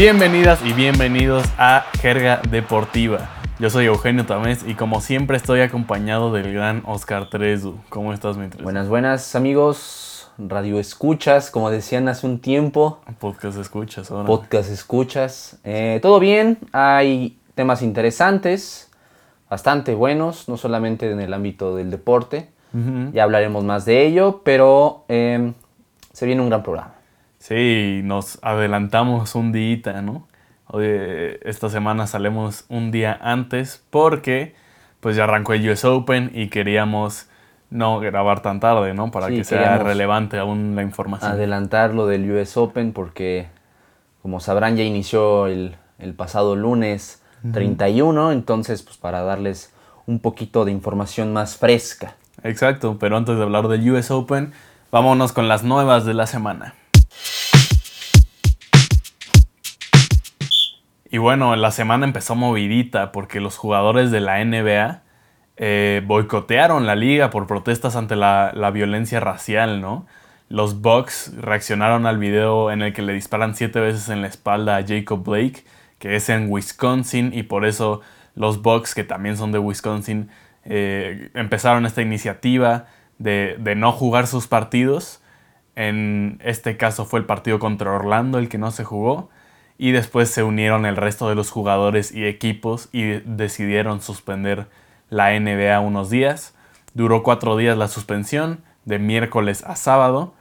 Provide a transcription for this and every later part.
Bienvenidas y bienvenidos a Jerga Deportiva. Yo soy Eugenio Tamés y como siempre estoy acompañado del gran Oscar Trezu. ¿Cómo estás, mi Trezu? Buenas, buenas amigos, radio escuchas, como decían hace un tiempo. Podcast escuchas ahora. Podcast escuchas. Eh, Todo bien, hay temas interesantes, bastante buenos, no solamente en el ámbito del deporte. Ya hablaremos más de ello, pero eh, se viene un gran programa. Sí, nos adelantamos un día, ¿no? Hoy, esta semana salimos un día antes porque pues ya arrancó el US Open y queríamos no grabar tan tarde, ¿no? Para Sí, que sea relevante aún la información. Adelantar lo del US Open porque, como sabrán, ya inició el, el pasado lunes 31, entonces pues para darles un poquito de información más fresca. Exacto, pero antes de hablar del US Open, vámonos con las nuevas de la semana. Y bueno, la semana empezó movidita porque los jugadores de la NBA eh, boicotearon la liga por protestas ante la, la violencia racial, ¿no? Los Bucks reaccionaron al video en el que le disparan siete veces en la espalda a Jacob Blake, que es en Wisconsin, y por eso los Bucks, que también son de Wisconsin, eh, empezaron esta iniciativa de, de no jugar sus partidos. En este caso fue el partido contra Orlando el que no se jugó. Y después se unieron el resto de los jugadores y equipos y decidieron suspender la NBA unos días. Duró cuatro días la suspensión, de miércoles a sábado.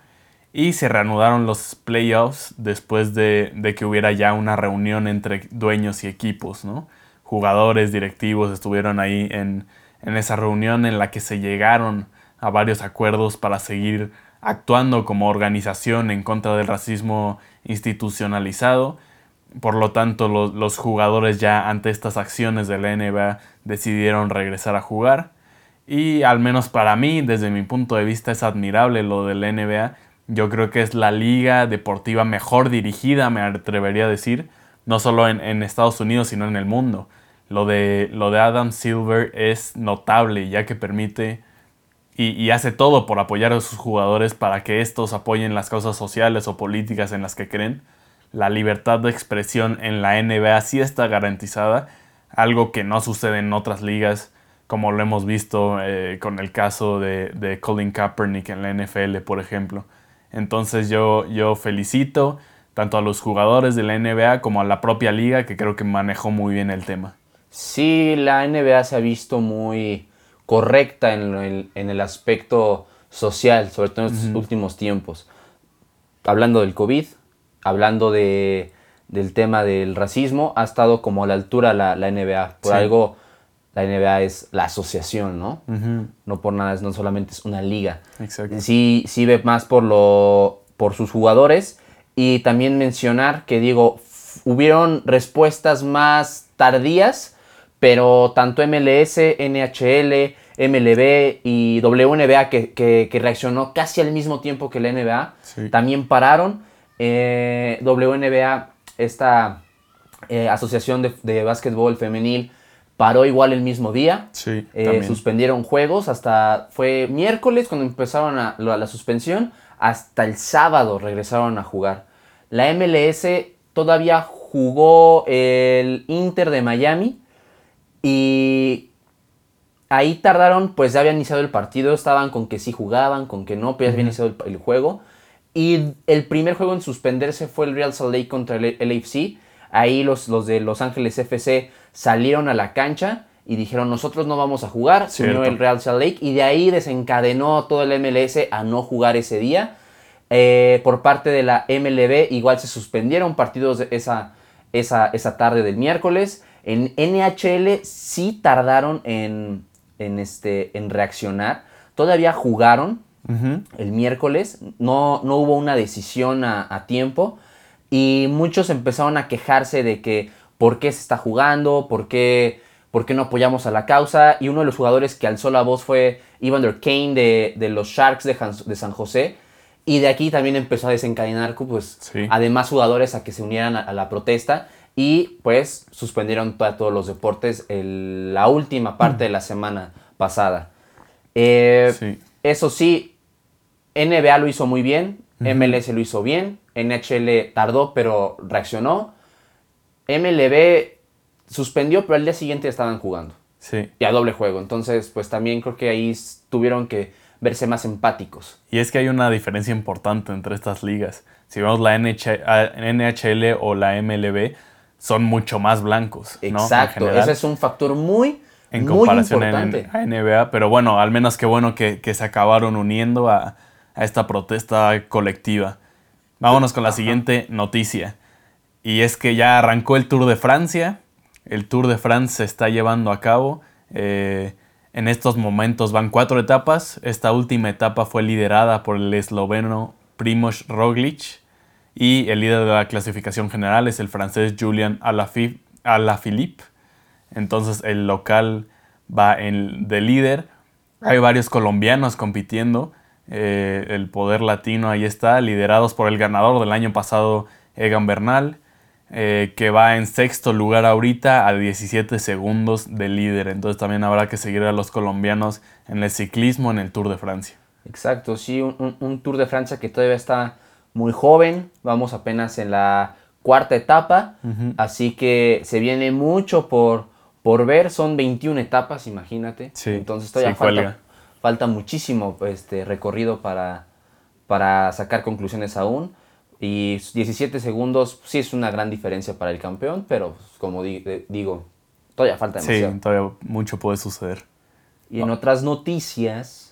Y se reanudaron los playoffs después de, de que hubiera ya una reunión entre dueños y equipos, ¿no? Jugadores, directivos estuvieron ahí en, en esa reunión en la que se llegaron a varios acuerdos para seguir actuando como organización en contra del racismo institucionalizado. Por lo tanto, los, los jugadores ya ante estas acciones de la NBA decidieron regresar a jugar. Y al menos para mí, desde mi punto de vista, es admirable lo de la NBA. Yo creo que es la liga deportiva mejor dirigida, me atrevería a decir, no solo en, en Estados Unidos, sino en el mundo. Lo de, lo de Adam Silver es notable, ya que permite y, y hace todo por apoyar a sus jugadores para que estos apoyen las causas sociales o políticas en las que creen. La libertad de expresión en la NBA sí está garantizada, algo que no sucede en otras ligas, como lo hemos visto eh, con el caso de, de Colin Kaepernick en la NFL, por ejemplo. Entonces yo, yo felicito tanto a los jugadores de la NBA como a la propia liga, que creo que manejó muy bien el tema. Sí, la NBA se ha visto muy correcta en el, en el aspecto social, sobre todo en estos últimos tiempos. Hablando del COVID, hablando de, del tema del racismo, ha estado como a la altura la, la NBA. Por Sí. algo, la NBA es la asociación, ¿no? No por nada, es- no solamente es una liga. Exacto. Sí, sí ve más por, lo, por sus jugadores y también mencionar que digo, hubieron respuestas más tardías, pero tanto MLS, NHL, MLB y WNBA que, que- que reaccionó casi al mismo tiempo que la NBA, Sí. también pararon. Eh, WNBA, esta eh, asociación de, de básquetbol femenil, paró igual el mismo día. Sí, Eh, suspendieron juegos hasta fue miércoles cuando empezaron a, la, la suspensión hasta el sábado regresaron a jugar. La MLS todavía jugó el Inter de Miami y ahí tardaron pues ya había iniciado el partido estaban con que sí jugaban con que no pero ya había iniciado el, el juego y el primer juego en suspenderse fue el Real Salt Lake contra el LAFC ahí los, los de Los Ángeles FC salieron a la cancha y dijeron nosotros no vamos a jugar, se unió el Real Salt Lake y de ahí desencadenó todo el MLS a no jugar ese día. Eh, por parte de la MLB igual se suspendieron partidos de esa, esa, esa tarde del miércoles. En NHL sí tardaron en, en, este, en reaccionar. Todavía jugaron El miércoles, no, no hubo una decisión a, a tiempo y muchos empezaron a quejarse de que por qué se está jugando, por qué, por qué no apoyamos a la causa y uno de los jugadores que alzó la voz fue Evander Kane de, de los Sharks de, San José. Y de aquí también empezó a desencadenar pues, Sí. además jugadores a que se unieran a, a la protesta. Y pues suspendieron to- todos los deportes el- la última parte de la semana pasada. Eh, Sí. Eso sí, NBA lo hizo muy bien, MLS lo hizo bien, NHL tardó pero reaccionó. MLB suspendió, pero al día siguiente estaban jugando. Sí. Y a doble juego. Entonces, pues también creo que ahí tuvieron que verse más empáticos. Y es que hay una diferencia importante entre estas ligas. Si vemos la NHL o la MLB, son mucho más blancos. Exacto, ese es un factor muy, en comparación a NBA. Pero bueno, al menos qué bueno que, se acabaron uniendo a, esta protesta colectiva. Vámonos con la siguiente noticia. Y es que ya arrancó el Tour de Francia. El Tour de France se está llevando a cabo. Eh, en estos momentos van cuatro etapas. Esta última etapa fue liderada por el esloveno Primoz Roglic y el líder de la clasificación general es el francés Julian Alaphilippe. Entonces el local va en, de líder. Hay varios colombianos compitiendo. Eh, el poder latino ahí está, liderados por el ganador del año pasado, Egan Bernal. Eh, que va en sexto lugar ahorita a 17 segundos de líder. Entonces también habrá que seguir a los colombianos en el ciclismo en el Tour de Francia. Exacto, sí, un, Tour de Francia que todavía está muy joven. Vamos apenas en la cuarta etapa, así que se viene mucho por, por ver. Son 21 etapas, imagínate. Entonces todavía falta, falta, muchísimo este, recorrido para, para sacar conclusiones aún. Y 17 segundos sí es una gran diferencia para el campeón, pero pues, como digo, todavía falta demasiado. Sí, todavía mucho puede suceder. Y en otras noticias,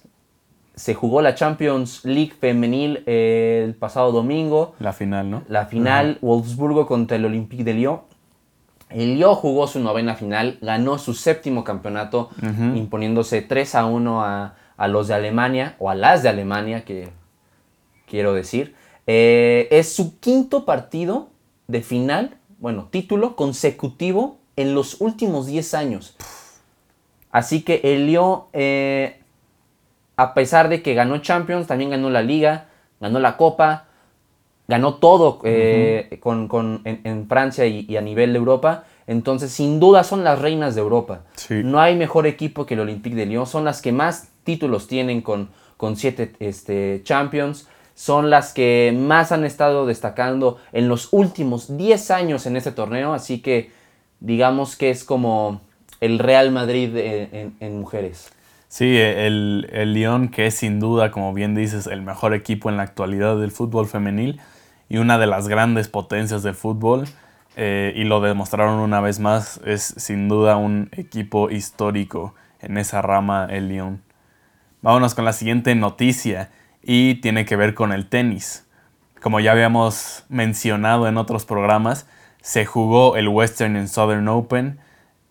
se jugó la Champions League femenil el pasado domingo. La final, ¿no? La final, Wolfsburgo contra el Olympique de Lyon. El Lyon jugó su novena final, ganó su séptimo campeonato, imponiéndose 3 a 1 a, a los de Alemania, o a las de Alemania, que quiero decir. Eh, es su quinto partido de final, bueno, título consecutivo en los últimos 10 años. Así que el Lyon, eh, a pesar de que ganó Champions, también ganó la Liga, ganó la Copa, ganó todo eh, con, en, Francia y, a nivel de Europa. Entonces, sin duda, son las reinas de Europa. No hay mejor equipo que el Olympique de Lyon. Son las que más títulos tienen con, con siete este, Champions son las que más han estado destacando en los últimos 10 años en este torneo, así que digamos que es como el Real Madrid en, mujeres. Sí, el, el Lyon, que es sin duda, como bien dices, el mejor equipo en la actualidad del fútbol femenil y una de las grandes potencias del fútbol, eh, y lo demostraron una vez más, es sin duda un equipo histórico en esa rama, el Lyon. Vámonos con la siguiente noticia y tiene que ver con el tenis. Como ya habíamos mencionado en otros programas, se jugó el Western and Southern Open.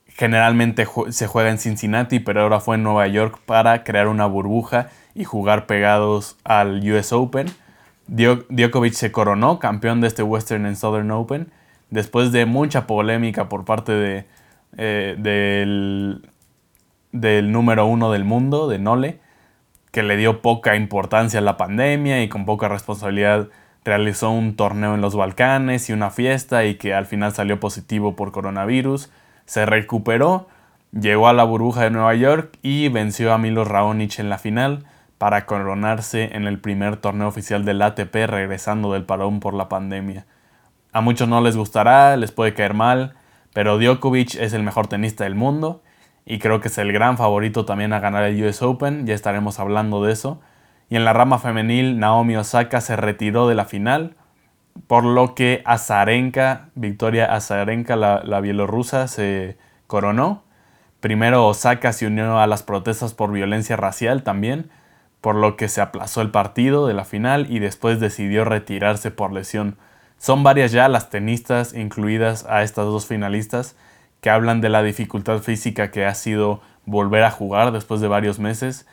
Generalmente se juega en Cincinnati, pero ahora fue en Nueva York para crear una burbuja y jugar pegados al US Open. Djokovic se coronó campeón de este Western and Southern Open después de mucha polémica por parte de, eh, del, del número uno del mundo, de Nole, que le dio poca importancia a la pandemia y con poca responsabilidad realizó un torneo en los Balcanes y una fiesta y que al final salió positivo por coronavirus. Se recuperó, llegó a la burbuja de Nueva York y venció a Milo Raonic en la final para coronarse en el primer torneo oficial del ATP regresando del parón por la pandemia. A muchos no les gustará, les puede caer mal, pero Djokovic es el mejor tenista del mundo y creo que es el gran favorito también a ganar el US Open, ya estaremos hablando de eso. Y en la rama femenil, Naomi Osaka se retiró de la final, por lo que Azarenka, Victoria Azarenka, la, la bielorrusa, se coronó. Primero Osaka se unió a las protestas por violencia racial también, por lo que se aplazó el partido de la final y después decidió retirarse por lesión. Son varias ya las tenistas incluidas a estas dos finalistas que hablan de la dificultad física que ha sido volver a jugar después de varios meses.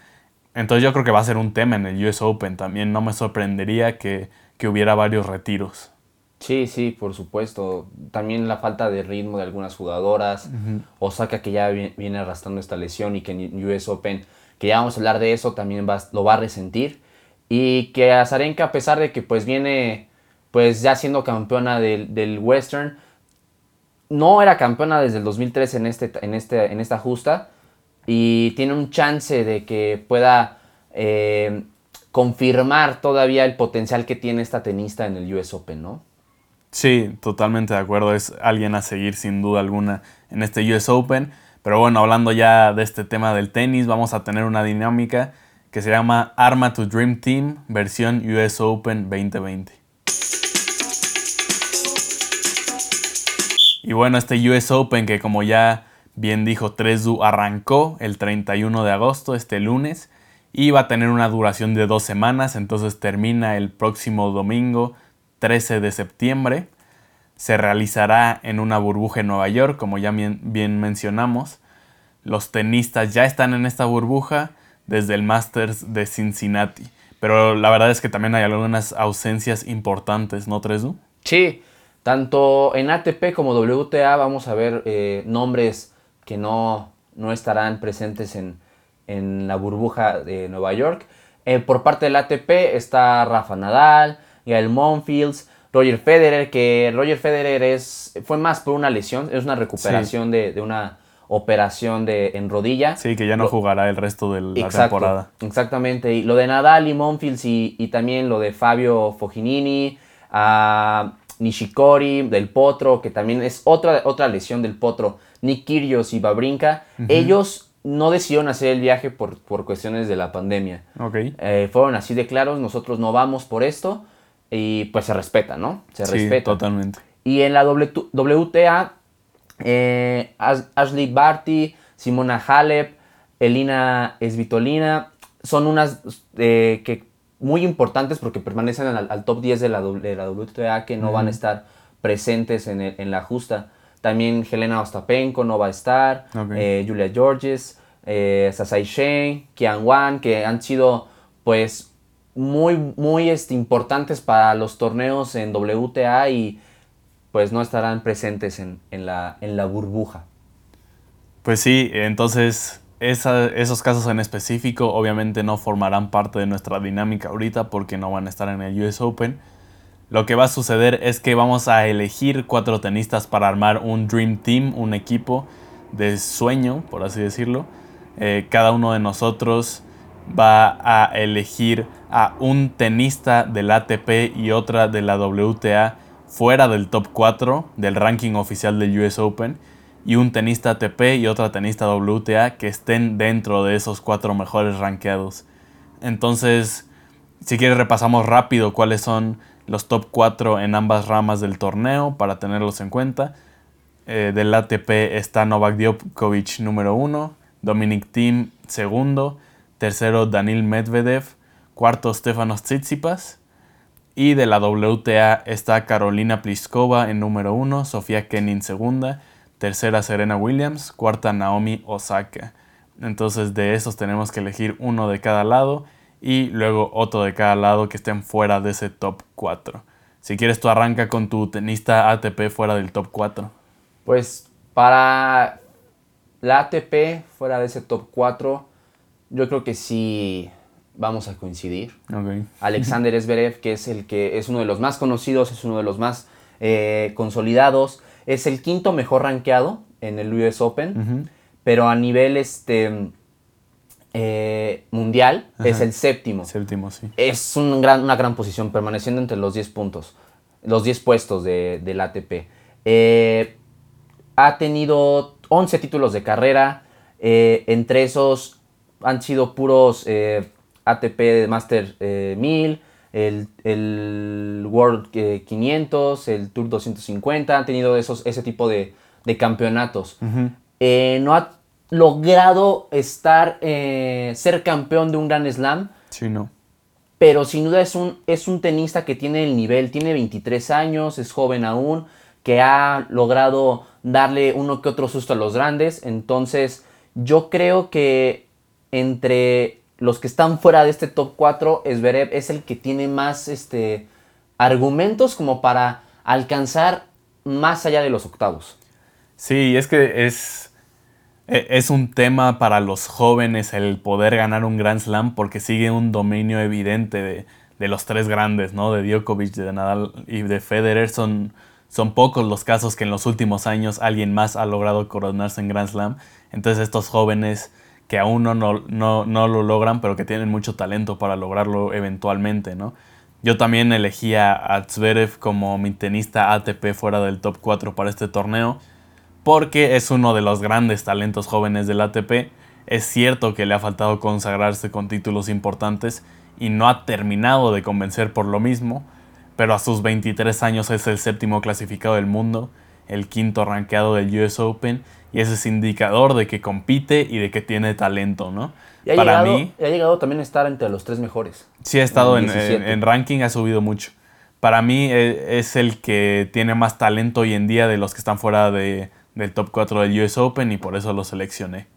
Entonces yo creo que va a ser un tema en el US Open también. No me sorprendería que, hubiera varios retiros. Sí, sí, por supuesto. También la falta de ritmo de algunas jugadoras. Osaka que ya viene arrastrando esta lesión y que en US Open, que ya vamos a hablar de eso, también lo va a resentir. Y que Azarenka, a pesar de que pues viene pues ya siendo campeona del, del Western, no era campeona desde el 2003 en, este, en, este, en esta justa y tiene un chance de que pueda eh, confirmar todavía el potencial que tiene esta tenista en el US Open, ¿no? Sí, totalmente de acuerdo. Es alguien a seguir sin duda alguna en este US Open. Pero bueno, hablando ya de este tema del tenis, vamos a tener una dinámica que se llama Arma to Dream Team versión US Open 2020. Y bueno, este US Open que como ya bien dijo Tresu arrancó el 31 de agosto, este lunes, y va a tener una duración de dos semanas, entonces termina el próximo domingo 13 de septiembre. Se realizará en una burbuja en Nueva York, como ya bien, mencionamos. Los tenistas ya están en esta burbuja desde el Masters de Cincinnati. Pero la verdad es que también hay algunas ausencias importantes, ¿no, Tresu? Sí, tanto en ATP como WTA vamos a ver eh, nombres que no, no estarán presentes en, en la burbuja de Nueva York. Eh, por parte del ATP está Rafa Nadal, Gael Monfields, Roger Federer, que Roger Federer es, fue más por una lesión, es una recuperación de, una operación de, en rodilla. Sí, que ya no jugará el resto de la temporada. Exactamente, y lo de Nadal y Monfields y, también lo de Fabio Foginini, a Nishikori, del Potro, que también es otra, otra lesión del Potro, Nick Kyrgios y Babrinka, ellos no decidieron hacer el viaje por, por cuestiones de la pandemia. Okay. Eh, fueron así de claros, nosotros no vamos por esto y pues se respeta, ¿no? Se sí, respeta. totalmente. Y en la WTA, eh, Ashley Barty, Simona Halep, Elina Esvitolina, son unas eh, que muy importantes porque permanecen al, top 10 de la, de la, WTA que no van a estar presentes en, en la justa. También Helena Ostapenko no va a estar. Eh, Julia Georges, eh, Sasai Shen, Kian Wan, que han sido pues muy, muy este, importantes para los torneos en WTA y pues no estarán presentes en, la, en la burbuja. Pues sí, entonces esos casos en específico obviamente no formarán parte de nuestra dinámica ahorita porque no van a estar en el US Open lo que va a suceder es que vamos a elegir cuatro tenistas para armar un Dream Team, un equipo de sueño, por así decirlo. Eh, cada uno de nosotros va a elegir a un tenista del ATP y otra de la WTA fuera del top 4 del ranking oficial del US Open y un tenista ATP y otra tenista WTA que estén dentro de esos cuatro mejores rankeados. Entonces, si quieres repasamos rápido cuáles son los top 4 en ambas ramas del torneo para tenerlos en cuenta. Eh, del ATP está Novak Djokovic número 1, Dominic Thiem segundo, tercero Danil Medvedev, cuarto Stefanos Tsitsipas. Y de la WTA está Carolina Pliskova en número 1, Sofía Kenin segunda, tercera Serena Williams, cuarta Naomi Osaka. Entonces de esos tenemos que elegir uno de cada lado y luego otro de cada lado que estén fuera de ese top 4. Si quieres, tú arranca con tu tenista ATP fuera del top 4. Pues para la ATP fuera de ese top 4, yo creo que sí vamos a coincidir. Alexander Zverev, que es el que es uno de los más conocidos, es uno de los más eh, consolidados, es el quinto mejor rankeado en el US Open, pero a nivel este eh, mundial es el séptimo. Séptimo, sí. Es un gran, una gran posición, permaneciendo entre los 10 puntos, los 10 puestos de, del ATP. Eh, ha tenido 11 títulos de carrera, entre esos han sido puros ATP Master 1000, el, el World 500, el Tour 250, han tenido esos, ese tipo de, de campeonatos. no ha logrado estar, eh, ser campeón de un Gran Slam. Sí, no. Pero sin duda es un, es un tenista que tiene el nivel, tiene 23 años, es joven aún, que ha logrado darle uno que otro susto a los grandes. Entonces, yo creo que entre los que están fuera de este top 4, Zverev es el que tiene más este, argumentos como para alcanzar más allá de los octavos. Sí, es que es e, es un tema para los jóvenes el poder ganar un Grand Slam porque sigue un dominio evidente de, los tres grandes, ¿no? De Djokovic, de Nadal y de Federer. Son, son pocos los casos que en los últimos años alguien más ha logrado coronarse en Grand Slam. Entonces estos jóvenes que aún no, no, no, lo logran, pero que tienen mucho talento para lograrlo eventualmente, ¿no? Yo también elegí a Zverev como mi tenista ATP fuera del top 4 para este torneo, porque es uno de los grandes talentos jóvenes del ATP. Es cierto que le ha faltado consagrarse con títulos importantes y no ha terminado de convencer por lo mismo, pero a sus 23 años es el séptimo clasificado del mundo, el quinto rankeado del US Open y ese es indicador de que compite y de que tiene talento, ¿no? Y ha, Para llegado, mí, ha llegado también a estar entre los tres mejores. Sí, ha estado en, en, ranking, ha subido mucho. Para mí e, es el que tiene más talento hoy en día de los que están fuera de, del top 4 del US Open y por eso lo seleccioné.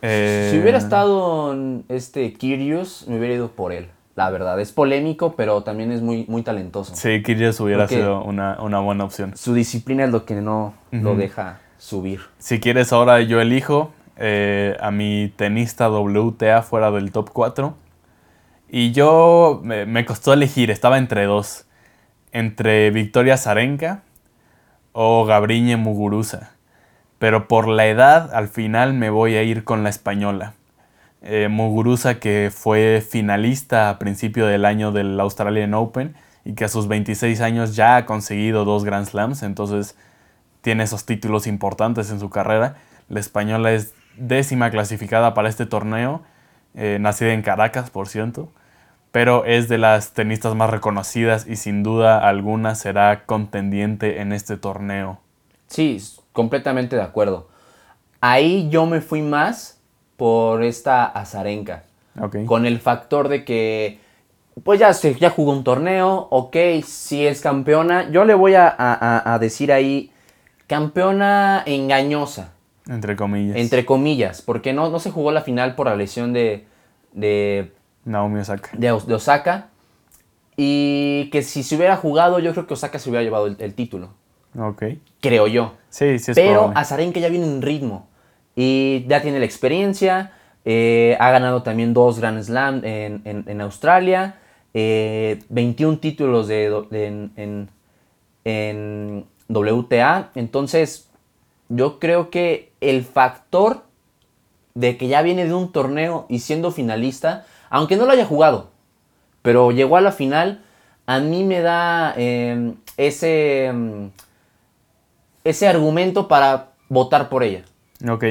si hubiera eh, estado en este Kyrgios, me hubiera ido por él. La verdad, es polémico, pero también es muy, muy talentoso. Sí, Kyrgios hubiera sido una, buena opción. Su disciplina es lo que no lo deja subir. Si quieres, ahora yo elijo eh, a mi tenista WTA fuera del top 4. Y yo me, costó elegir, estaba entre dos. Entre Victoria Zarenka o Gabriñe Muguruza. Pero por la edad, al final me voy a ir con la española. Eh, Muguruza, que fue finalista a principio del año del Australian Open y que a sus 26 años ya ha conseguido dos Grand Slams, entonces tiene esos títulos importantes en su carrera. La española es décima clasificada para este torneo, eh, nacida en Caracas, por cierto, pero es de las tenistas más reconocidas y sin duda alguna será contendiente en este torneo. Sí, completamente de acuerdo. Ahí yo me fui más por esta Azarenka. Con el factor de que, pues ya, se, ya jugó un torneo, ok, si es campeona. Yo le voy a decir ahí campeona engañosa. Entre comillas. Entre comillas, porque no, no se jugó la final por la lesión de, de Naomi Osaka. De, Osaka. Y que si se hubiera jugado, yo creo que Osaka se hubiera llevado el, título. Ok. Creo yo. Sí, sí es Pero Azarenka ya viene en ritmo. Y ya tiene la experiencia. Eh, ha ganado también dos Grand Slam en, Australia. 21 eh, títulos de, en, en, WTA. Entonces, yo creo que el factor de que ya viene de un torneo y siendo finalista, aunque no lo haya jugado, pero llegó a la final, a mí me da em, ese, em, ese argumento para votar por ella. Ok,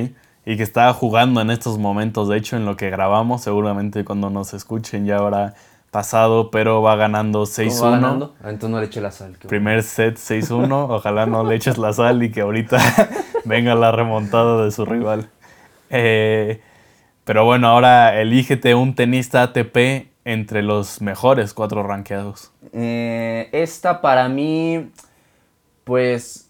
y que está jugando en estos momentos, de hecho en lo que grabamos, seguramente cuando nos escuchen ya habrá pasado, pero va ganando 6-1. Ah, entonces no le eche la sal. Primer set 6-1. Ojalá no le eches la sal y que ahorita venga la remontada de su rival. Eh, pero bueno, ahora elígete un tenista ATP entre los mejores cuatro rankeados. Eh, esta para mí, pues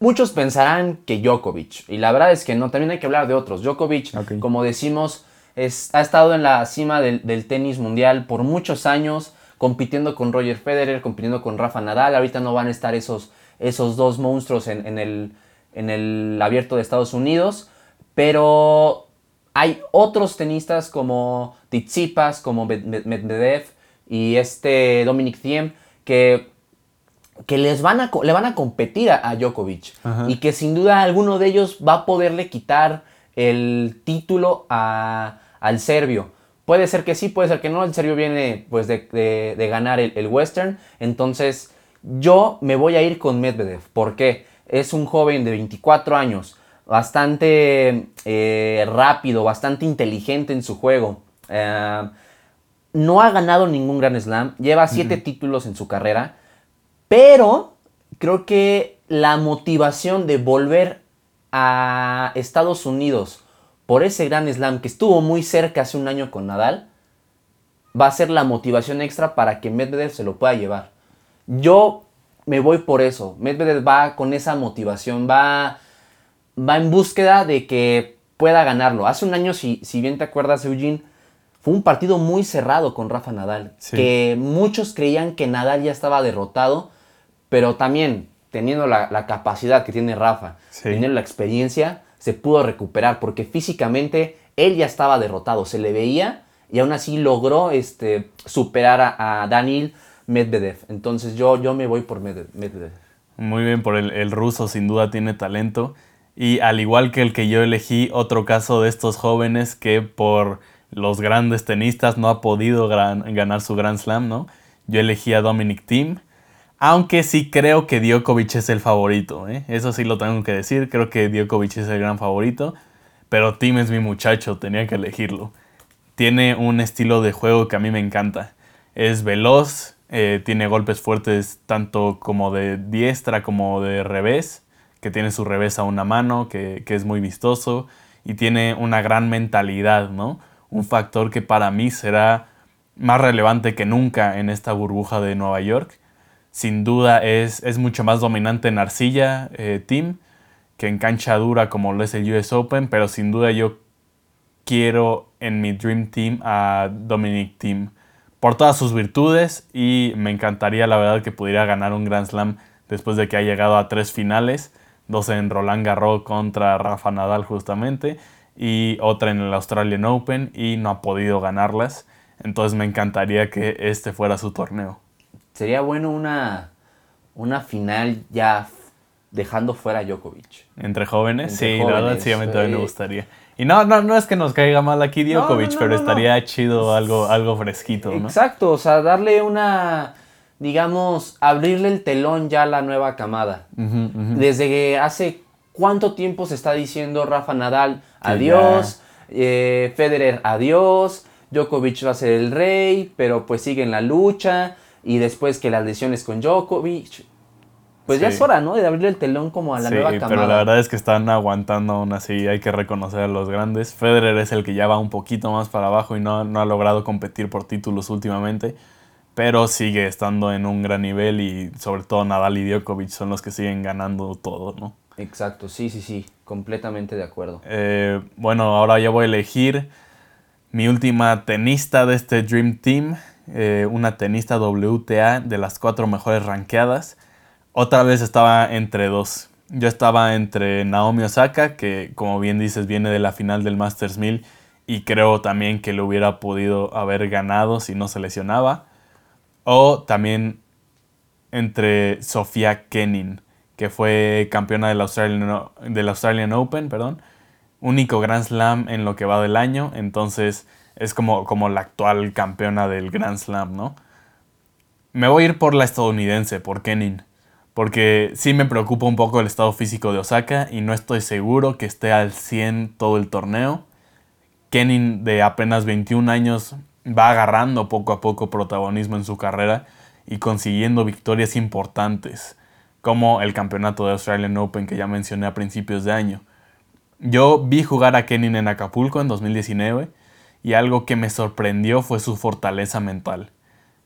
muchos pensarán que Djokovic. Y la verdad es que no, también hay que hablar de otros. Djokovic, como decimos, ha estado en la cima del, tenis mundial por muchos años, compitiendo con Roger Federer, compitiendo con Rafa Nadal. Ahorita no van a estar esos, esos dos monstruos en, el, en el abierto de Estados Unidos, pero hay otros tenistas como Tsitsipas, como Medvedev y este Dominic Thiem que, que les van a, le van a competir a, Djokovic y que sin duda alguno de ellos va a poderle quitar el título a, al serbio. Puede ser que sí, puede ser que no. El serbio viene pues de, ganar el, Western. Entonces yo me voy a ir con Medvedev. ¿Por qué? Es un joven de 24 años. Bastante eh, rápido, bastante inteligente en su juego. Eh, no ha ganado ningún Grand Slam. Lleva 7 títulos en su carrera. Pero creo que la motivación de volver a Estados Unidos por ese gran slam que estuvo muy cerca hace un año con Nadal, va a ser la motivación extra para que Medvedev se lo pueda llevar. Yo me voy por eso. Medvedev va con esa motivación, va, va en búsqueda de que pueda ganarlo. Hace un año, si, si bien te acuerdas, Eugene, fue un partido muy cerrado con Rafa Nadal. Que muchos creían que Nadal ya estaba derrotado, pero también teniendo la, capacidad que tiene Rafa, teniendo la experiencia, se pudo recuperar porque físicamente él ya estaba derrotado, se le veía y aún así logró este, superar a, Daniel Medvedev. Entonces yo, yo me voy por Medvedev. Muy bien, por el, ruso sin duda tiene talento. Y al igual que el que yo elegí, otro caso de estos jóvenes que por los grandes tenistas, no ha podido ganar su Grand Slam, ¿no? Yo elegí a Dominic Thiem, aunque sí creo que Djokovic es el favorito, ¿eh? Eso sí lo tengo que decir, creo que Djokovic es el gran favorito, pero Thiem es mi muchacho, tenía que elegirlo. Tiene un estilo de juego que a mí me encanta. Es veloz, eh, tiene golpes fuertes tanto como de diestra como de revés, que tiene su revés a una mano, que, que es muy vistoso, y tiene una gran mentalidad, ¿no? Un factor que para mí será más relevante que nunca en esta burbuja de Nueva York. Sin duda es, es mucho más dominante en arcilla, eh, Team, que en cancha dura como lo es el US Open, pero sin duda yo quiero en mi Dream Team a Dominic Team por todas sus virtudes y me encantaría la verdad que pudiera ganar un Grand Slam después de que ha llegado a tres finales, dos en Roland Garros contra Rafa Nadal justamente y otra en el Australian Open y no ha podido ganarlas. Entonces me encantaría que este fuera su torneo. Sería bueno una, una final ya dejando fuera a Djokovic. ¿Entre jóvenes? sí, la verdad sí, a mí también me gustaría. Y no, no, no es que nos caiga mal aquí Djokovic, pero estaría chido algo, algo fresquito, ¿no? Exacto, o sea, darle una, digamos, abrirle el telón ya a la nueva camada. Desde que hace cuánto tiempo se está diciendo Rafa Nadal, adiós, eh, Federer, adiós, Djokovic va a ser el rey, pero pues sigue en la lucha. Y después que las lesiones con Djokovic. Pues ya es hora, ¿no? De abrirle el telón como a la nueva camada. pero la verdad es que están aguantando aún así. Hay que reconocer a los grandes. Federer es el que ya va un poquito más para abajo y no, no ha logrado competir por títulos últimamente. Pero sigue estando en un gran nivel y sobre todo Nadal y Djokovic son los que siguen ganando todo, ¿no? Exacto, sí, sí, sí. Completamente de acuerdo. Eh, bueno, ahora ya voy a elegir mi última tenista de este Dream Team, eh, una tenista WTA de las cuatro mejores ranqueadas. Otra vez estaba entre dos. Yo estaba entre Naomi Osaka, que como bien dices viene de la final del Masters 1000 y creo también que le hubiera podido haber ganado si no se lesionaba. O también entre Sofía Kenin, que fue campeona del Australian, del Australian Open, perdón, único Grand Slam en lo que va del año, entonces es como, como la actual campeona del Grand Slam, ¿no? Me voy a ir por la estadounidense, por Kenin, porque sí me preocupa un poco el estado físico de Osaka y no estoy seguro que esté al 100 todo el torneo. Kenin de apenas 21 años va agarrando poco a poco protagonismo en su carrera y consiguiendo victorias importantes, como el campeonato de Australian Open que ya mencioné a principios de año. Yo vi jugar a Kenin en Acapulco en 2019 y algo que me sorprendió fue su fortaleza mental.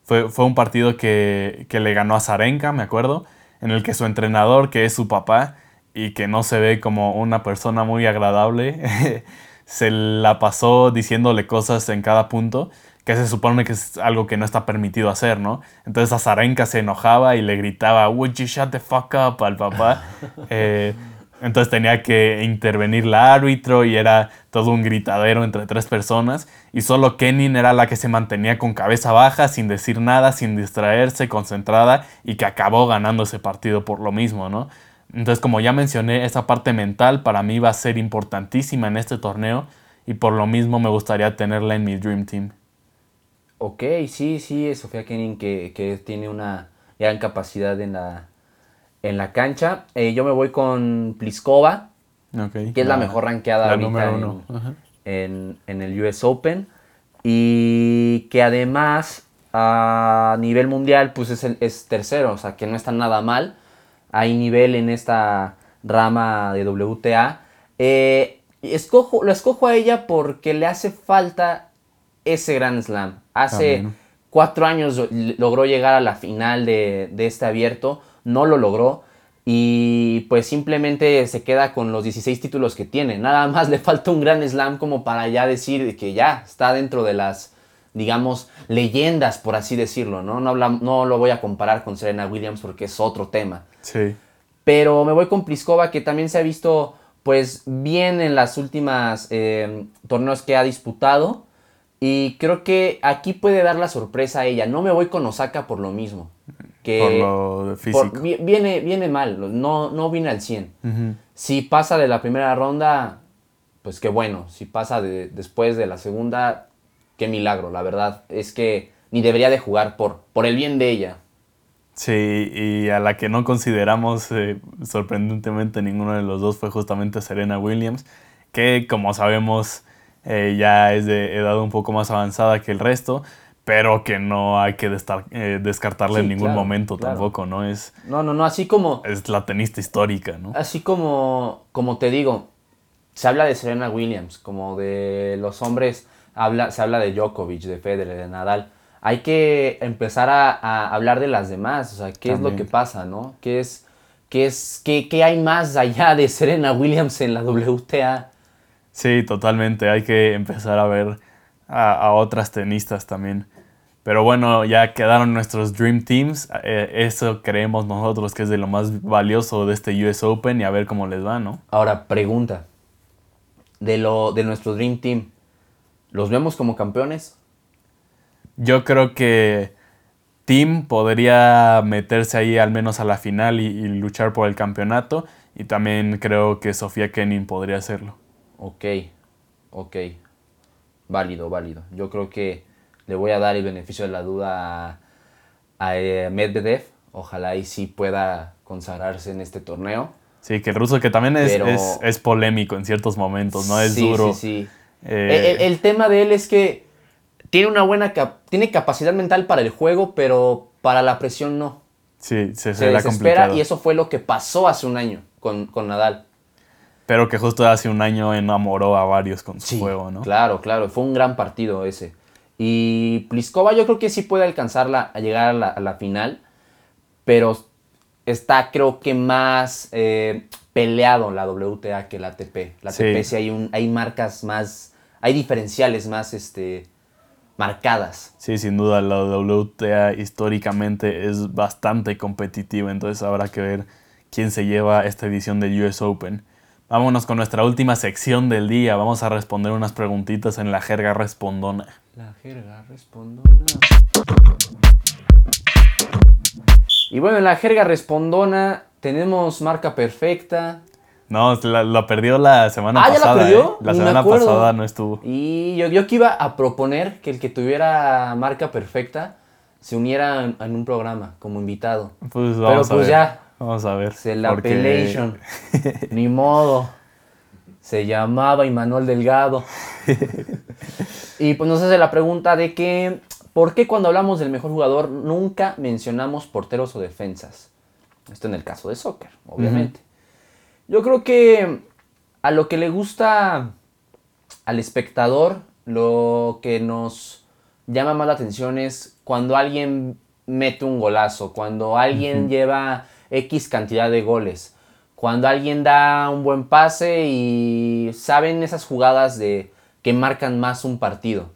Fue, fue un partido que, que, le ganó a Zarenka, me acuerdo, en el que su entrenador, que es su papá y que no se ve como una persona muy agradable, se la pasó diciéndole cosas en cada punto que se supone que es algo que no está permitido hacer, ¿no? Entonces a Zarenka se enojaba y le gritaba, Would you shut the fuck up al papá? eh, entonces tenía que intervenir la árbitro y era todo un gritadero entre tres personas. Y solo Kenin era la que se mantenía con cabeza baja, sin decir nada, sin distraerse, concentrada y que acabó ganando ese partido por lo mismo, ¿no? Entonces, como ya mencioné, esa parte mental para mí va a ser importantísima en este torneo y por lo mismo me gustaría tenerla en mi Dream Team. Ok, sí, sí, Sofía Kenin que, que tiene una gran capacidad en la, en la cancha. Eh, yo me voy con Pliskova, que es la, mejor rankeada en, en, el US Open. Y que además a nivel mundial pues es, es tercero, o sea que no está nada mal. Hay nivel en esta rama de WTA. Eh, escojo, lo escojo a ella porque le hace falta ese Grand Slam. Hace cuatro años logró llegar a la final de, de este abierto no lo logró y pues simplemente se queda con los 16 títulos que tiene. Nada más le falta un gran slam como para ya decir que ya está dentro de las, digamos, leyendas, por así decirlo, ¿no? No, no lo voy a comparar con Serena Williams porque es otro tema. Sí. Pero me voy con Pliskova que también se ha visto pues bien en las últimas eh, torneos que ha disputado. Y creo que aquí puede dar la sorpresa a ella. No me voy con Osaka por lo mismo por lo físico. viene, viene mal, no, no viene al 100. Si pasa de la primera ronda, pues qué bueno. Si pasa de, después de la segunda, qué milagro, la verdad. Es que ni debería de jugar por, por el bien de ella. Sí, y a la que no consideramos eh, sorprendentemente ninguno de los dos fue justamente Serena Williams, que como sabemos eh, ya es de edad un poco más avanzada que el resto, pero que no hay que eh, descartarle en ningún momento tampoco, ¿no? Es, no, no, no, así como... Es la tenista histórica, ¿no? Así como, como te digo, se habla de Serena Williams, como de los hombres, habla, se habla de Djokovic, de Federer, de Nadal hay que empezar a, hablar de las demás, o sea, qué es lo que pasa, ¿no? ¿Qué es, qué es, qué, qué hay más allá de Serena Williams en la WTA? Sí, totalmente, hay que empezar a ver a, otras tenistas también. Pero bueno, ya quedaron nuestros Dream Teams. Eh, eso creemos nosotros que es de lo más valioso de este US Open y a ver cómo les va, ¿no? Ahora, pregunta. De, lo, de nuestro Dream Team, ¿los vemos como campeones? Yo creo que Tim podría meterse ahí al menos a la final y, luchar por el campeonato. Y también creo que Sofía Kenin podría hacerlo. Ok, ok. Válido, válido. Yo creo que le voy a dar el beneficio de la duda a, eh, Medvedev. Ojalá y sí pueda consagrarse en este torneo. Sí, que el ruso que también es, es, polémico en ciertos momentos, ¿no? Es duro. Sí, sí. Eh, el, tema de él es que tiene una buena tiene capacidad mental para el juego, pero para la presión no. Sí, se, se, desespera y eso fue lo que pasó hace un año con, Nadal. Pero que justo hace un año enamoró a varios con su juego, ¿no? Claro, claro, fue un gran partido ese. Y Pliskova yo creo que sí puede alcanzarla a llegar a la, final, pero está creo que más eh, peleado la WTA que la ATP. La ATP sí, hay, un, hay marcas más, hay diferenciales más, este, marcadas. Sí, sin duda, la WTA históricamente es bastante competitiva, entonces habrá que ver quién se lleva esta edición del US Open. Vámonos con nuestra última sección del día. Vamos a responder unas preguntitas en la jerga respondona. La jerga respondona. Y bueno, en la jerga respondona tenemos marca perfecta, no, la, perdió la semana pasada. ¿Ah, ya la perdió? ¿eh? La semana pasada no estuvo. Y yo, yo que iba a proponer que el que tuviera marca perfecta se uniera en, un programa como invitado. Pues vamos Pero pues ya. Vamos a ver. Se la Appellation. Ni modo. Se llamaba Immanuel Delgado. y pues nos hace la pregunta de que, ¿por qué cuando hablamos del mejor jugador nunca mencionamos porteros o defensas? Esto en el caso de soccer, obviamente. Yo creo que a lo que le gusta al espectador, lo que nos llama más la atención es cuando alguien mete un golazo, cuando alguien lleva X cantidad de goles, cuando alguien da un buen pase y saben esas jugadas de que marcan más un partido.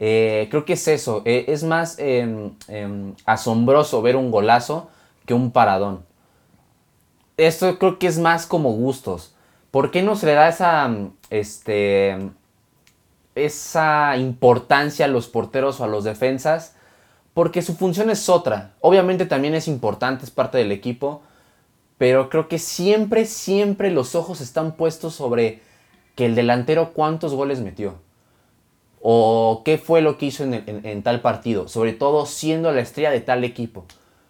Eh, creo que es eso, eh, es más em, em, asombroso ver un golazo que un paradón esto creo que es más como gustos. ¿Por qué no se le da esa, este, esa importancia a los porteros o a los defensas? Porque su función es otra. Obviamente también es importante, es parte del equipo. Pero creo que siempre, siempre los ojos están puestos sobre que el delantero cuántos goles metió. O qué fue lo que hizo en tal partido. Sobre todo siendo la estrella de tal equipo.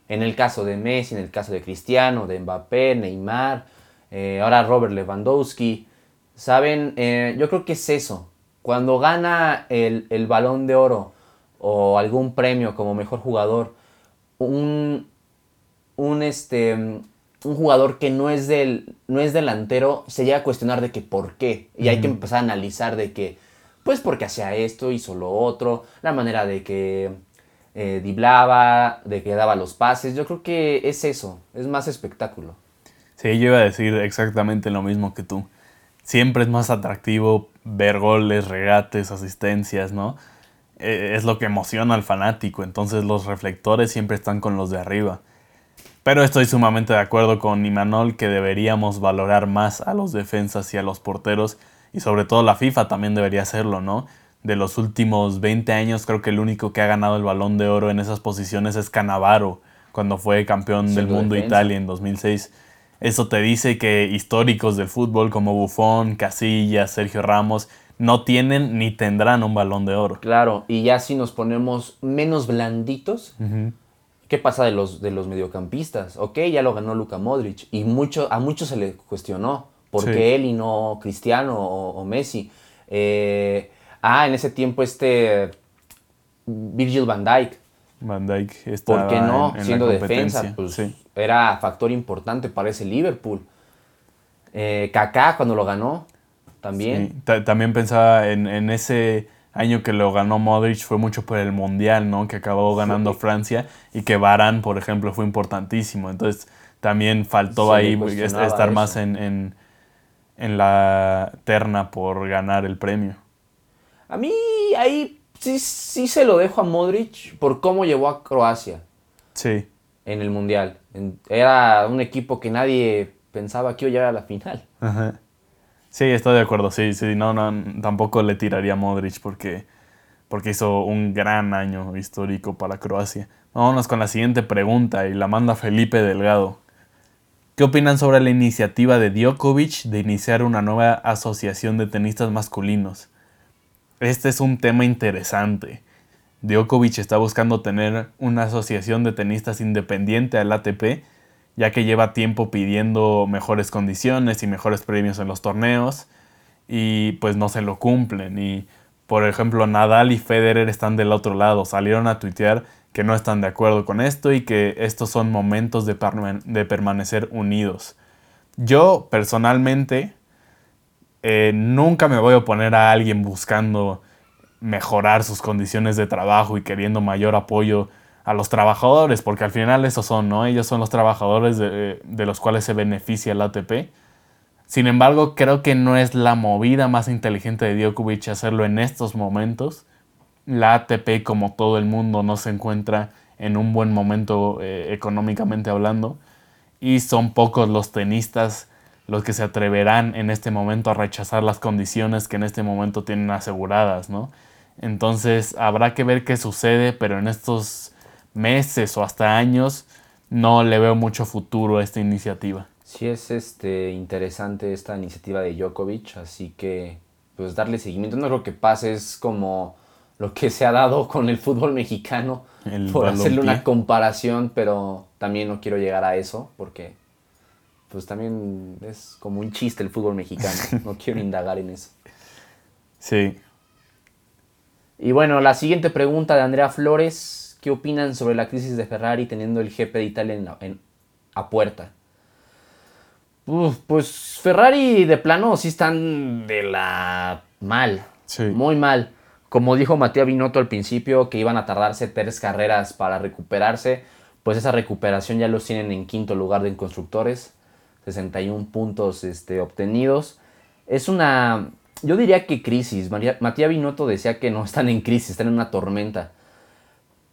En el caso de Messi, en el caso de Cristiano, de Mbappé, Neymar, eh, ahora Robert Lewandowski. Saben, eh, yo creo que es eso. Cuando gana el, balón de oro o algún premio como mejor jugador, un, un, este, un jugador que no es, del, no es delantero se llega a cuestionar de que por qué. Y hay que empezar a analizar de que, pues porque hacía esto, hizo lo otro, la manera de que eh, diblaba, de que daba los pases. Yo creo que es eso, es más espectáculo. Sí, yo iba a decir exactamente lo mismo que tú. Siempre es más atractivo ver goles, regates, asistencias, ¿no? E, es lo que emociona al fanático, entonces los reflectores siempre están con los de arriba. Pero estoy sumamente de acuerdo con Imanol que deberíamos valorar más a los defensas y a los porteros y sobre todo la FIFA también debería hacerlo, ¿no? de los últimos 20 años, creo que el único que ha ganado el balón de oro en esas posiciones es Canavaro, cuando fue campeón del mundo Italia en 2006. Eso te dice que históricos del fútbol como Buffon, Casillas, Sergio Ramos no tienen ni tendrán un balón de oro. Claro, y ya si nos ponemos menos blanditos, ¿qué pasa de los, de los mediocampistas? Ok, ya lo ganó Luka Modric y mucho, a muchos se le cuestionó. ¿Por qué él y no Cristiano o, Messi? Eh, ah, en ese tiempo este Virgil van Dijk. Van Dijk ¿Por qué no? Siendo defensa, pues era factor importante para ese Liverpool. Eh, Kaká cuando lo ganó, también. también pensaba en, ese año que lo ganó Modric fue mucho por el Mundial, ¿no? Que acabó ganando Francia y que Varane, por ejemplo, fue importantísimo. Entonces también faltó ahí estar más en, en, la terna por ganar el premio. A mí ahí sí, sí se lo dejo a Modric por cómo llevó a Croacia. Sí. En el Mundial. Era un equipo que nadie pensaba que iba a llegar a la final. Ajá. Sí, estoy de acuerdo, sí, sí, no, no, tampoco le tiraría a Modric porque, porque hizo un gran año histórico para Croacia. Vámonos con la siguiente pregunta y la manda Felipe Delgado. ¿Qué opinan sobre la iniciativa de Djokovic de iniciar una nueva asociación de tenistas masculinos? Este es un tema interesante. Djokovic está buscando tener una asociación de tenistas independiente al ATP ya que lleva tiempo pidiendo mejores condiciones y mejores premios en los torneos y pues no se lo cumplen. Y por ejemplo Nadal y Federer están del otro lado, salieron a tuitear que no están de acuerdo con esto y que estos son momentos de, permanecer unidos. Yo personalmente eh, nunca me voy a oponer a alguien buscando mejorar sus condiciones de trabajo y queriendo mayor apoyo a los trabajadores, porque al final esos son, ¿no? Ellos son los trabajadores de, los cuales se beneficia el ATP. Sin embargo, creo que no es la movida más inteligente de Djokovic hacerlo en estos momentos. La ATP, como todo el mundo, no se encuentra en un buen momento eh, económicamente hablando. Y son pocos los tenistas los que se atreverán en este momento a rechazar las condiciones que en este momento tienen aseguradas, ¿no? Entonces habrá que ver qué sucede, pero en estos meses o hasta años, no le veo mucho futuro a esta iniciativa. Sí es este, interesante esta iniciativa de Djokovic, así que pues darle seguimiento. No creo que pase, es como lo que se ha dado con el fútbol mexicano, por hacerle una comparación, pero también no quiero llegar a eso, porque pues también es como un chiste el fútbol mexicano, no quiero indagar en eso. Sí. Y bueno, la siguiente pregunta de Andrea Flores ¿Qué opinan sobre la crisis de Ferrari teniendo el GP de Italia en, a puerta? pues Ferrari de plano sí están de la mal. Muy mal. Como dijo Matías Binotto al principio, que iban a tardarse tres carreras para recuperarse, pues esa recuperación ya los tienen en quinto lugar de constructores, 61 puntos este, obtenidos. Es una, yo diría que crisis. Matías Binotto decía que no están en crisis, están en una tormenta.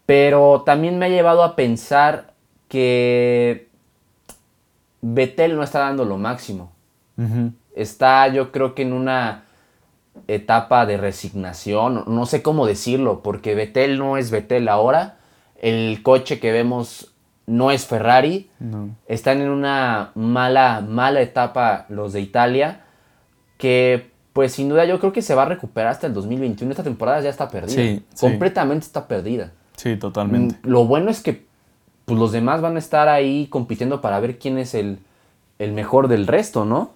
Pero también me ha llevado a pensar que Betel no está dando lo máximo. Está yo creo que en una etapa de resignación, no sé cómo decirlo, porque Betel no es Betel ahora. El coche que vemos no es Ferrari. Están en una mala, mala etapa los de Italia, que pues sin duda yo creo que se va a recuperar hasta el 2021. Esta temporada ya está perdida. Completamente está perdida. Sí, totalmente. Mm, lo bueno es que pues, los demás van a estar ahí compitiendo para ver quién es el, mejor del resto, ¿no?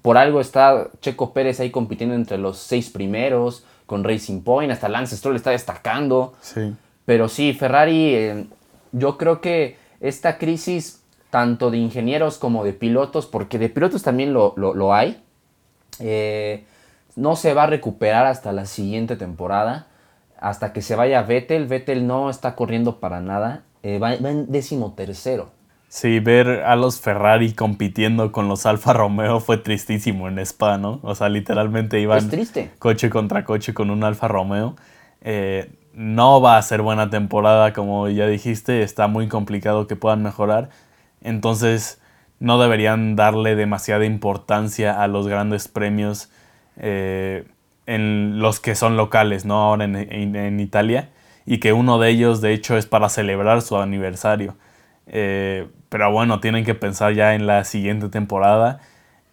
Por algo está Checo Pérez ahí compitiendo entre los seis primeros, con Racing Point, hasta Lance Stroll está destacando. Sí. Pero sí, Ferrari, eh, yo creo que esta crisis, tanto de ingenieros como de pilotos, porque de pilotos también lo, hay, eh, no se va a recuperar hasta la siguiente temporada hasta que se vaya Vettel. Vettel no está corriendo para nada. Eh, va, en décimo tercero. Sí, ver a los Ferrari compitiendo con los Alfa Romeo fue tristísimo en Spa, ¿no? O sea, literalmente iban triste. coche contra coche con un Alfa Romeo. Eh, no va a ser buena temporada, como ya dijiste, está muy complicado que puedan mejorar. Entonces, no deberían darle demasiada importancia a los grandes premios. Eh, en los que son locales, ¿no? Ahora en, Italia. Y que uno de ellos, de hecho, es para celebrar su aniversario. Eh, pero bueno, tienen que pensar ya en la siguiente temporada.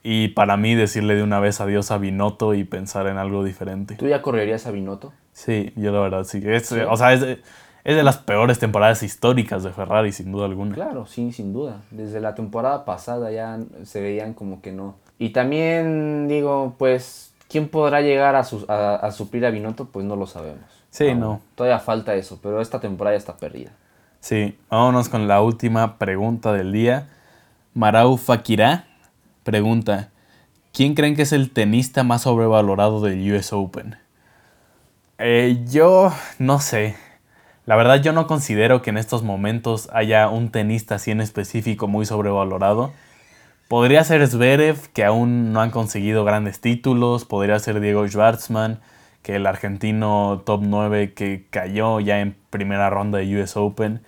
Y para mí decirle de una vez adiós a Binotto y pensar en algo diferente. ¿Tú ya correrías a Binotto? Sí, yo la verdad sí. Es, O sea, es de, es de las peores temporadas históricas de Ferrari, sin duda alguna. Claro, sí, sin duda. Desde la temporada pasada ya se veían como que no. Y también digo, pues, ¿quién podrá llegar a, su, a, suplir a Binotto? Pues no lo sabemos. Sí, no. Todavía falta eso, pero esta temporada ya está perdida. Sí, vámonos con la última pregunta del día. Marau Fakira pregunta, ¿quién creen que es el tenista más sobrevalorado del US Open? Eh, yo no sé. La verdad yo no considero que en estos momentos haya un tenista así en específico muy sobrevalorado. Podría ser Zverev, que aún no han conseguido grandes títulos. Podría ser Diego Schwartzman, que el argentino top 9 que cayó ya en primera ronda de US Open.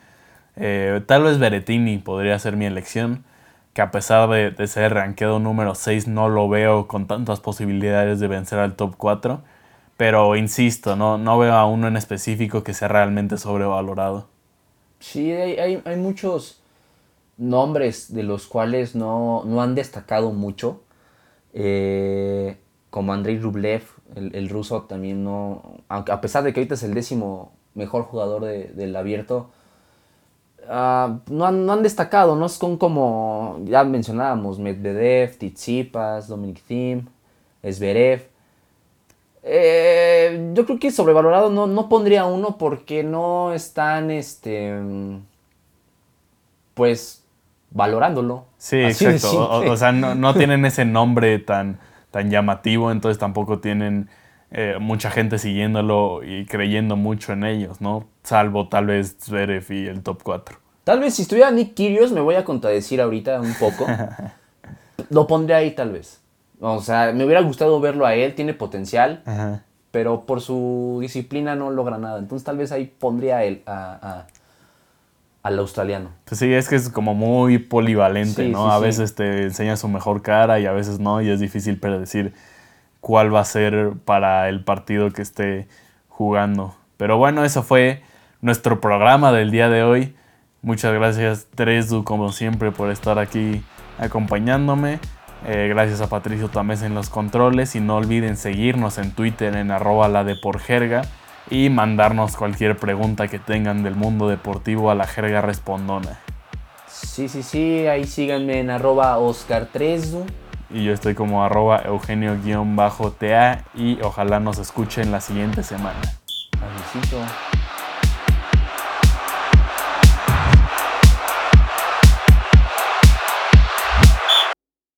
Eh, tal vez Berettini podría ser mi elección, que a pesar de, de ser rankeado número 6 no lo veo con tantas posibilidades de vencer al top 4. Pero insisto, no, no veo a uno en específico que sea realmente sobrevalorado. Sí, hay, hay, muchos nombres de los cuales no, han destacado mucho. Eh, como Andrei Rublev, el, ruso también no. A pesar de que ahorita es el décimo mejor jugador del abierto, ah, no, han, no, han, destacado, ¿no? Son como, ya mencionábamos, Medvedev, Tsitsipas, Dominic Thiem, Zverev. Eh, yo creo que sobrevalorado no, no pondría uno porque no están, este, pues, valorándolo. Sí, exacto. O, sea, no, tienen ese nombre tan, tan llamativo, entonces tampoco tienen eh, mucha gente siguiéndolo y creyendo mucho en ellos, ¿no? Salvo tal vez Zverev y el top 4. Tal vez si estuviera Nick Kyrgios, me voy a contradecir ahorita un poco. Lo pondré ahí tal vez. O sea, me hubiera gustado verlo a él, tiene potencial, pero por su disciplina no logra nada. Entonces tal vez ahí pondría a él, a, al australiano. Pues sí, es que es como muy polivalente, ¿no? a veces te enseña su mejor cara y a veces no, y es difícil predecir cuál va a ser para el partido que esté jugando. Pero bueno, eso fue nuestro programa del día de hoy. Muchas gracias, Tresu, como siempre, por estar aquí acompañándome. Eh, gracias a Patricio Tamés en los controles y no olviden seguirnos en Twitter en arroba la de por jerga y mandarnos cualquier pregunta que tengan del mundo deportivo a la jerga respondona. Sí, sí, sí, ahí síganme en arroba Oscar Y yo estoy como arroba Eugenio-TA y ojalá nos escuchen la siguiente semana. Adiósito.